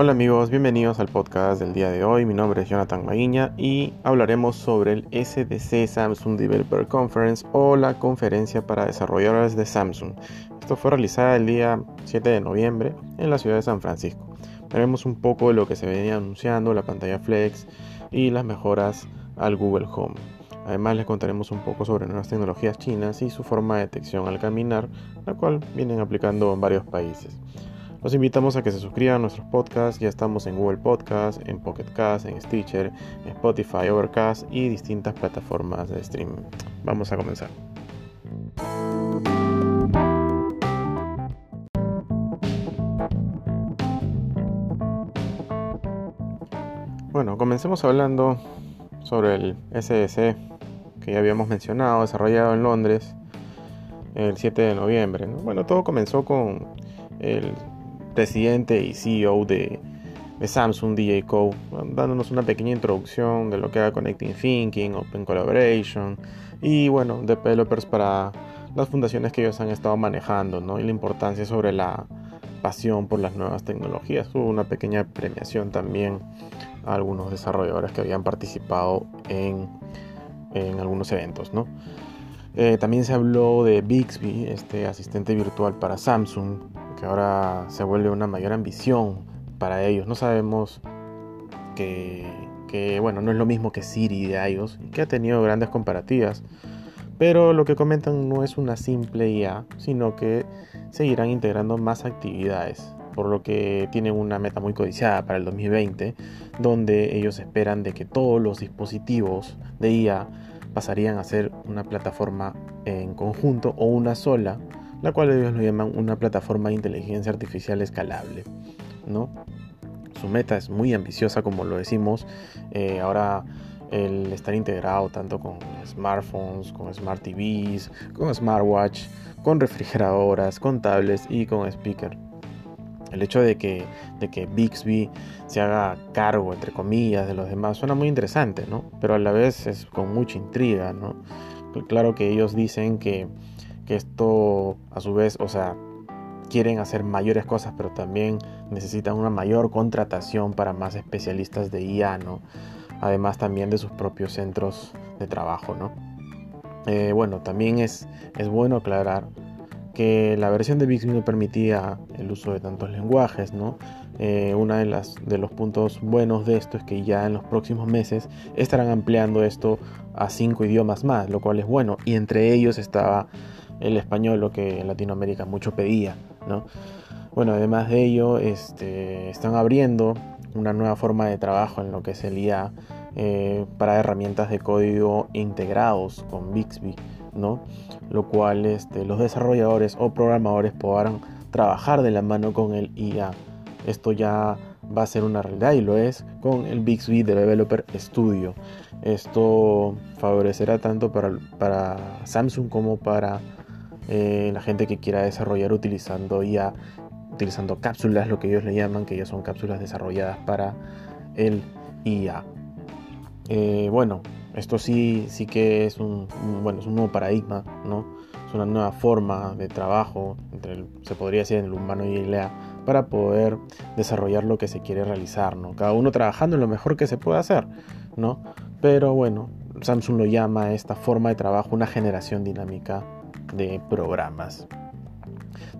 Hola amigos, bienvenidos al podcast del día de hoy. Mi nombre es Jonathan Maguiña y hablaremos sobre el SDC Samsung Developer Conference o la conferencia para desarrolladores de Samsung. Esto fue realizada el día 7 de noviembre en la ciudad de San Francisco. Veremos un poco de lo que se venía anunciando, la pantalla Flex y las mejoras al Google Home. Además les contaremos un poco sobre nuevas tecnologías chinas y su forma de detección al caminar, la cual vienen aplicando en varios países. Los invitamos a que se suscriban a nuestros podcasts. Ya estamos en Google Podcast, en Pocket Cast, en Stitcher, Spotify, Overcast y distintas plataformas de streaming. Vamos a comenzar. Bueno, comencemos hablando sobre el SDC que ya habíamos mencionado, desarrollado en Londres el 7 de noviembre. Bueno, todo comenzó con el presidente y CEO de, Samsung, DJ Co, dándonos una pequeña introducción de lo que era Connecting Thinking, Open Collaboration y bueno, developers para las fundaciones que ellos han estado manejando, ¿no? Y la importancia sobre la pasión por las nuevas tecnologías. Hubo una pequeña premiación también a algunos desarrolladores que habían participado en, en algunos eventos, ¿no? Eh, también se habló de Bixby, este asistente virtual para Samsung, que ahora se vuelve una mayor ambición para ellos. No sabemos que, bueno, no es lo mismo que Siri de iOS, que ha tenido grandes comparativas. Pero lo que comentan no es una simple IA, sino que seguirán integrando más actividades, por lo que tienen una meta muy codiciada para el 2020, donde ellos esperan de que todos los dispositivos de IA pasarían a ser una plataforma en conjunto o una sola, la cual ellos lo llaman una plataforma de inteligencia artificial escalable. ¿no? Su meta es muy ambiciosa, como lo decimos. Eh, ahora el estar integrado tanto con smartphones, con smart TVs, con smartwatch, con refrigeradoras, con tablets y con speaker el hecho de que, de que Bixby se haga cargo, entre comillas, de los demás suena muy interesante, ¿no? Pero a la vez es con mucha intriga, ¿no? Claro que ellos dicen que, que esto, a su vez, o sea, quieren hacer mayores cosas, pero también necesitan una mayor contratación para más especialistas de IA, ¿no? Además también de sus propios centros de trabajo, ¿no? Eh, bueno, también es, es bueno aclarar que la versión de Bixby no permitía el uso de tantos lenguajes, ¿no? Eh, uno de, las, de los puntos buenos de esto es que ya en los próximos meses estarán ampliando esto a cinco idiomas más, lo cual es bueno. Y entre ellos estaba el español, lo que en Latinoamérica mucho pedía, ¿no? Bueno, además de ello, este, están abriendo una nueva forma de trabajo en lo que es el IA eh, para herramientas de código integrados con Bixby, ¿no? Lo cual este, los desarrolladores o programadores podrán trabajar de la mano con el IA. Esto ya va a ser una realidad y lo es con el Bixby Developer Studio. Esto favorecerá tanto para, para Samsung como para eh, la gente que quiera desarrollar utilizando IA, utilizando cápsulas, lo que ellos le llaman, que ya son cápsulas desarrolladas para el IA. Eh, bueno, esto sí, sí que es un, bueno, es un nuevo paradigma, ¿no? Es una nueva forma de trabajo, entre se podría decir, en el humano y el IA, para poder desarrollar lo que se quiere realizar, ¿no? Cada uno trabajando en lo mejor que se puede hacer, ¿no? Pero bueno, Samsung lo llama esta forma de trabajo una generación dinámica de programas.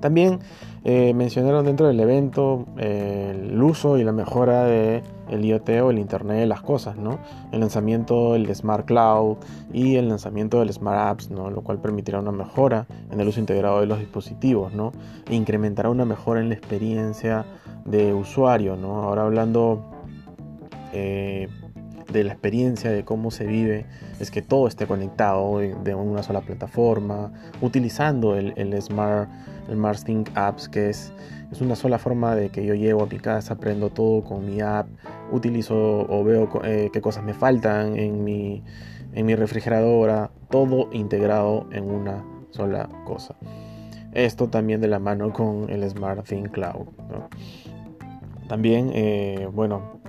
También eh, mencionaron dentro del evento eh, el uso y la mejora de el IoT o el Internet de las cosas, ¿no? El lanzamiento del Smart Cloud y el lanzamiento del Smart Apps, ¿no? Lo cual permitirá una mejora en el uso integrado de los dispositivos, ¿no? E incrementará una mejora en la experiencia de usuario, ¿no? Ahora hablando eh, de la experiencia de cómo se vive es que todo esté conectado de una sola plataforma, utilizando el, el Smart, el Smart Apps, que es, es una sola forma de que yo llego a mi casa, aprendo todo con mi app, utilizo o veo eh, qué cosas me faltan en mi, en mi refrigeradora, todo integrado en una sola cosa. Esto también de la mano con el Smart Cloud. También, eh, bueno,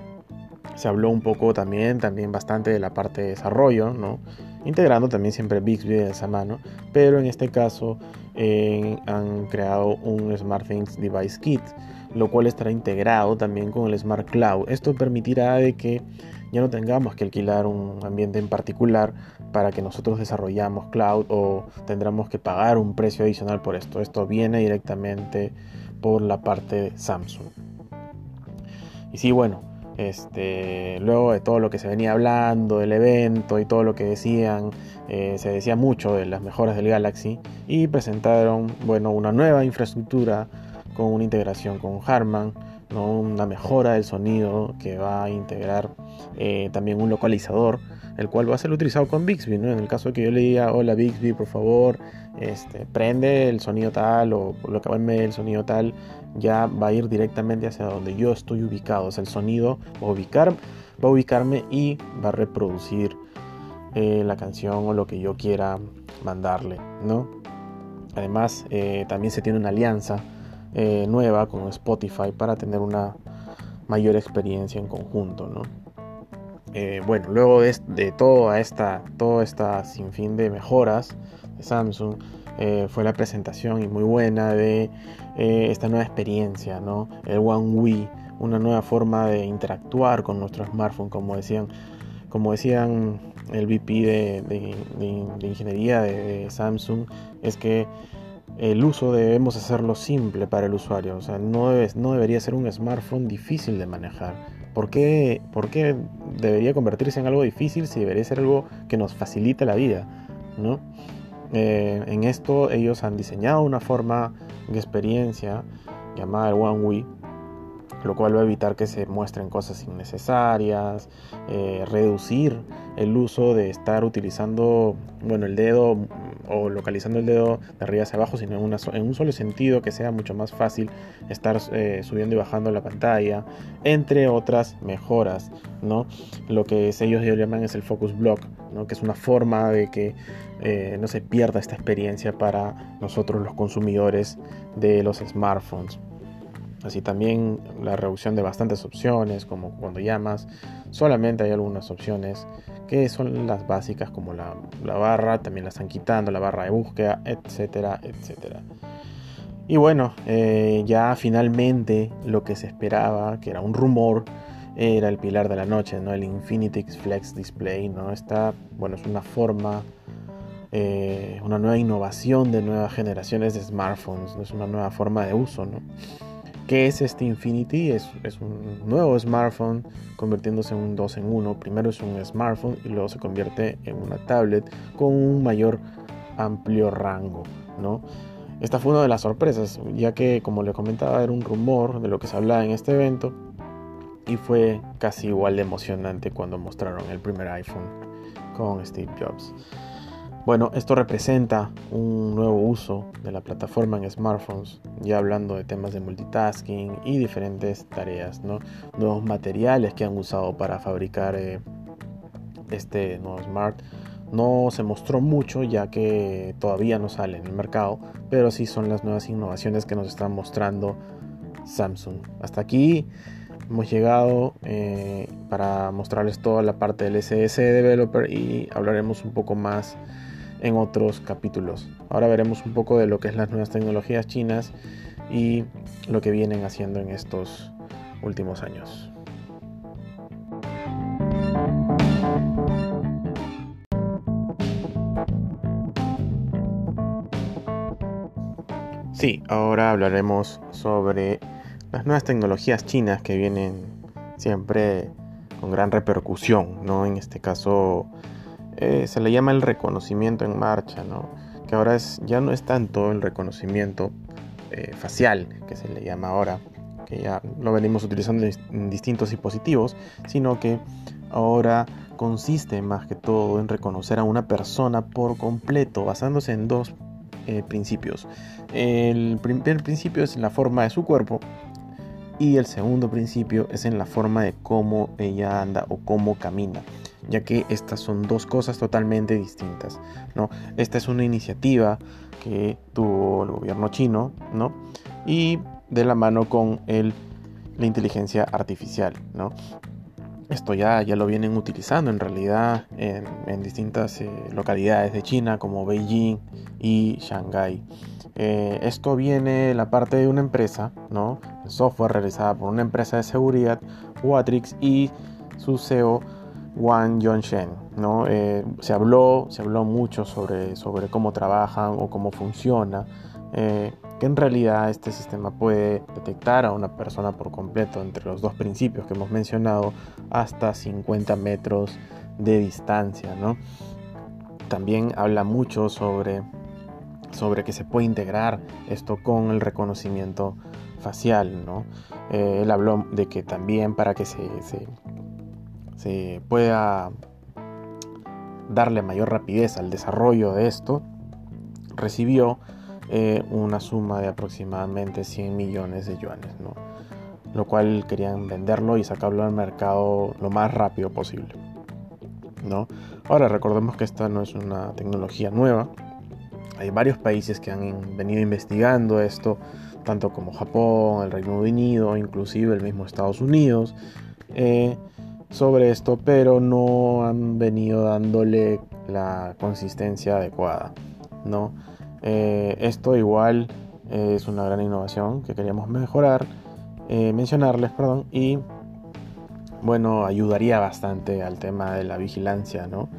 se habló un poco también, también bastante de la parte de desarrollo, ¿no? integrando también siempre Bixby de esa mano, pero en este caso han creado un SmartThings Device Kit, lo cual estará integrado también con el Smart Cloud. Esto permitirá de que ya no tengamos que alquilar un ambiente en particular para que nosotros desarrollamos cloud o tendremos que pagar un precio adicional por esto. Esto viene directamente por la parte de Samsung. Y sí, bueno, este, luego de todo lo que se venía hablando del evento y todo lo que decían, eh, se decía mucho de las mejoras del Galaxy y presentaron bueno, una nueva infraestructura con una integración con Harman, ¿no? una mejora del sonido que va a integrar eh, también un localizador, el cual va a ser utilizado con Bixby. ¿no? En el caso que yo le diga, hola Bixby, por favor, este, prende el sonido tal o lo que va el sonido tal, ya va a ir directamente hacia donde yo estoy ubicado. O sea, el sonido va a, ubicar, va ubicarme y va a reproducir eh, la canción o lo que yo quiera mandarle, ¿no? Además, eh, también se tiene una alianza nueva con Spotify para tener una mayor experiencia en conjunto, ¿no? Bueno, luego de, de, toda esta, toda esta sinfín de mejoras de Samsung, fue la presentación y muy buena de esta nueva experiencia, ¿no? El One UI, una nueva forma de interactuar con nuestro smartphone, como decían, como decían el VP de, ingeniería de, Samsung, es que el uso debemos hacerlo simple para el usuario. O sea, no debería ser un smartphone difícil de manejar. ¿Por qué, ¿Por qué, debería convertirse en algo difícil si debería ser algo que nos facilite la vida? ¿no? Eh, en esto ellos han diseñado una forma de experiencia llamada el One Way lo cual va a evitar que se muestren cosas innecesarias, eh, reducir el uso de estar utilizando bueno, el dedo o localizando el dedo de arriba hacia abajo, sino en, en un solo sentido, que sea mucho más fácil estar eh, subiendo y bajando la pantalla, entre otras mejoras. ¿no? Lo que ellos llaman es el focus block, ¿no? que es una forma de que eh, no se pierda esta experiencia para nosotros los consumidores de los smartphones. Así también la reducción de bastantes opciones, como cuando llamas, solamente hay algunas opciones que son las básicas como la, barra, también la están quitando, la barra de búsqueda, etcétera, etcétera. Y bueno, eh, ya finalmente lo que se esperaba, que era un rumor, era el pilar de la noche, ¿no? El Infinity Flex Display, ¿no? Esta, bueno, es una forma, eh, una nueva innovación de nuevas generaciones de smartphones. Es una nueva forma de uso, ¿no? ¿Qué es este Infinity? Es, un nuevo smartphone convirtiéndose en un 2 en 1. Primero es un smartphone y luego se convierte en una tablet con un mayor amplio rango. ¿no? Esta fue una de las sorpresas, ya que como le comentaba era un rumor de lo que se hablaba en este evento y fue casi igual de emocionante cuando mostraron el primer iPhone con Steve Jobs. Bueno, esto representa un nuevo uso de la plataforma en smartphones, ya hablando de temas de multitasking y diferentes tareas, ¿no? nuevos materiales que han usado para fabricar eh, este nuevo smart. No se mostró mucho ya que todavía no sale en el mercado, pero sí son las nuevas innovaciones que nos están mostrando Samsung. Hasta aquí hemos llegado eh, para mostrarles toda la parte del SS Developer y hablaremos un poco más en otros capítulos. Ahora veremos un poco de lo que es las nuevas tecnologías chinas y lo que vienen haciendo en estos últimos años. Sí, ahora hablaremos sobre las nuevas tecnologías chinas que vienen siempre con gran repercusión, ¿no? En este caso eh, se le llama el reconocimiento en marcha, ¿no? que ahora es, ya no es tanto el reconocimiento eh, facial, que se le llama ahora, que ya lo venimos utilizando en distintos dispositivos, sino que ahora consiste más que todo en reconocer a una persona por completo, basándose en dos eh, principios. El primer principio es la forma de su cuerpo y el segundo principio es en la forma de cómo ella anda o cómo camina ya que estas son dos cosas totalmente distintas. ¿no? Esta es una iniciativa que tuvo el gobierno chino ¿no? y de la mano con el, la inteligencia artificial. ¿no? esto ya, ya lo vienen utilizando en realidad en, distintas eh, localidades de China como Beijing y Shanghái. Eh, esto viene la parte de una empresa, ¿no? software realizada por una empresa de seguridad, Watrix, y su CEO Wang Yonshen. ¿no? Eh, se, habló, se habló mucho sobre, sobre cómo trabajan o cómo funciona que en realidad este sistema puede detectar a una persona por completo entre los dos principios que hemos mencionado hasta 50 metros de distancia. ¿no? También habla mucho sobre, sobre que se puede integrar esto con el reconocimiento facial. ¿no? Eh, él habló de que también para que se, se, pueda darle mayor rapidez al desarrollo de esto, recibió eh, una suma de aproximadamente 100 millones de yuanes, ¿no? lo cual querían venderlo y sacarlo al mercado lo más rápido posible. ¿no? Ahora recordemos que esta no es una tecnología nueva, hay varios países que han venido investigando esto, tanto como Japón, el Reino Unido, inclusive el mismo Estados Unidos, eh, sobre esto, pero no han venido dándole la consistencia adecuada. ¿no? Eh, esto igual es una gran innovación que queríamos mejorar, eh, mencionarles, perdón, y bueno, ayudaría bastante al tema de la vigilancia, ¿no?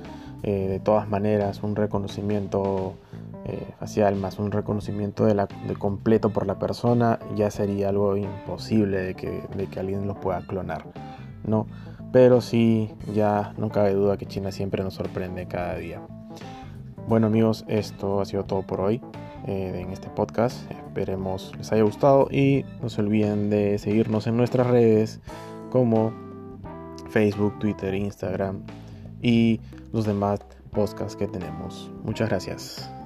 Eh, de todas maneras, un reconocimiento facial más un reconocimiento de, la, de, completo por la persona ya sería algo imposible de que, de que alguien lo pueda clonar, ¿no? Pero sí, ya no cabe duda que China siempre nos sorprende cada día. Bueno amigos, esto ha sido todo por hoy eh, en este podcast. Esperemos les haya gustado y no se olviden de seguirnos en nuestras redes como Facebook, Twitter, Instagram y los demás podcasts que tenemos. Muchas gracias.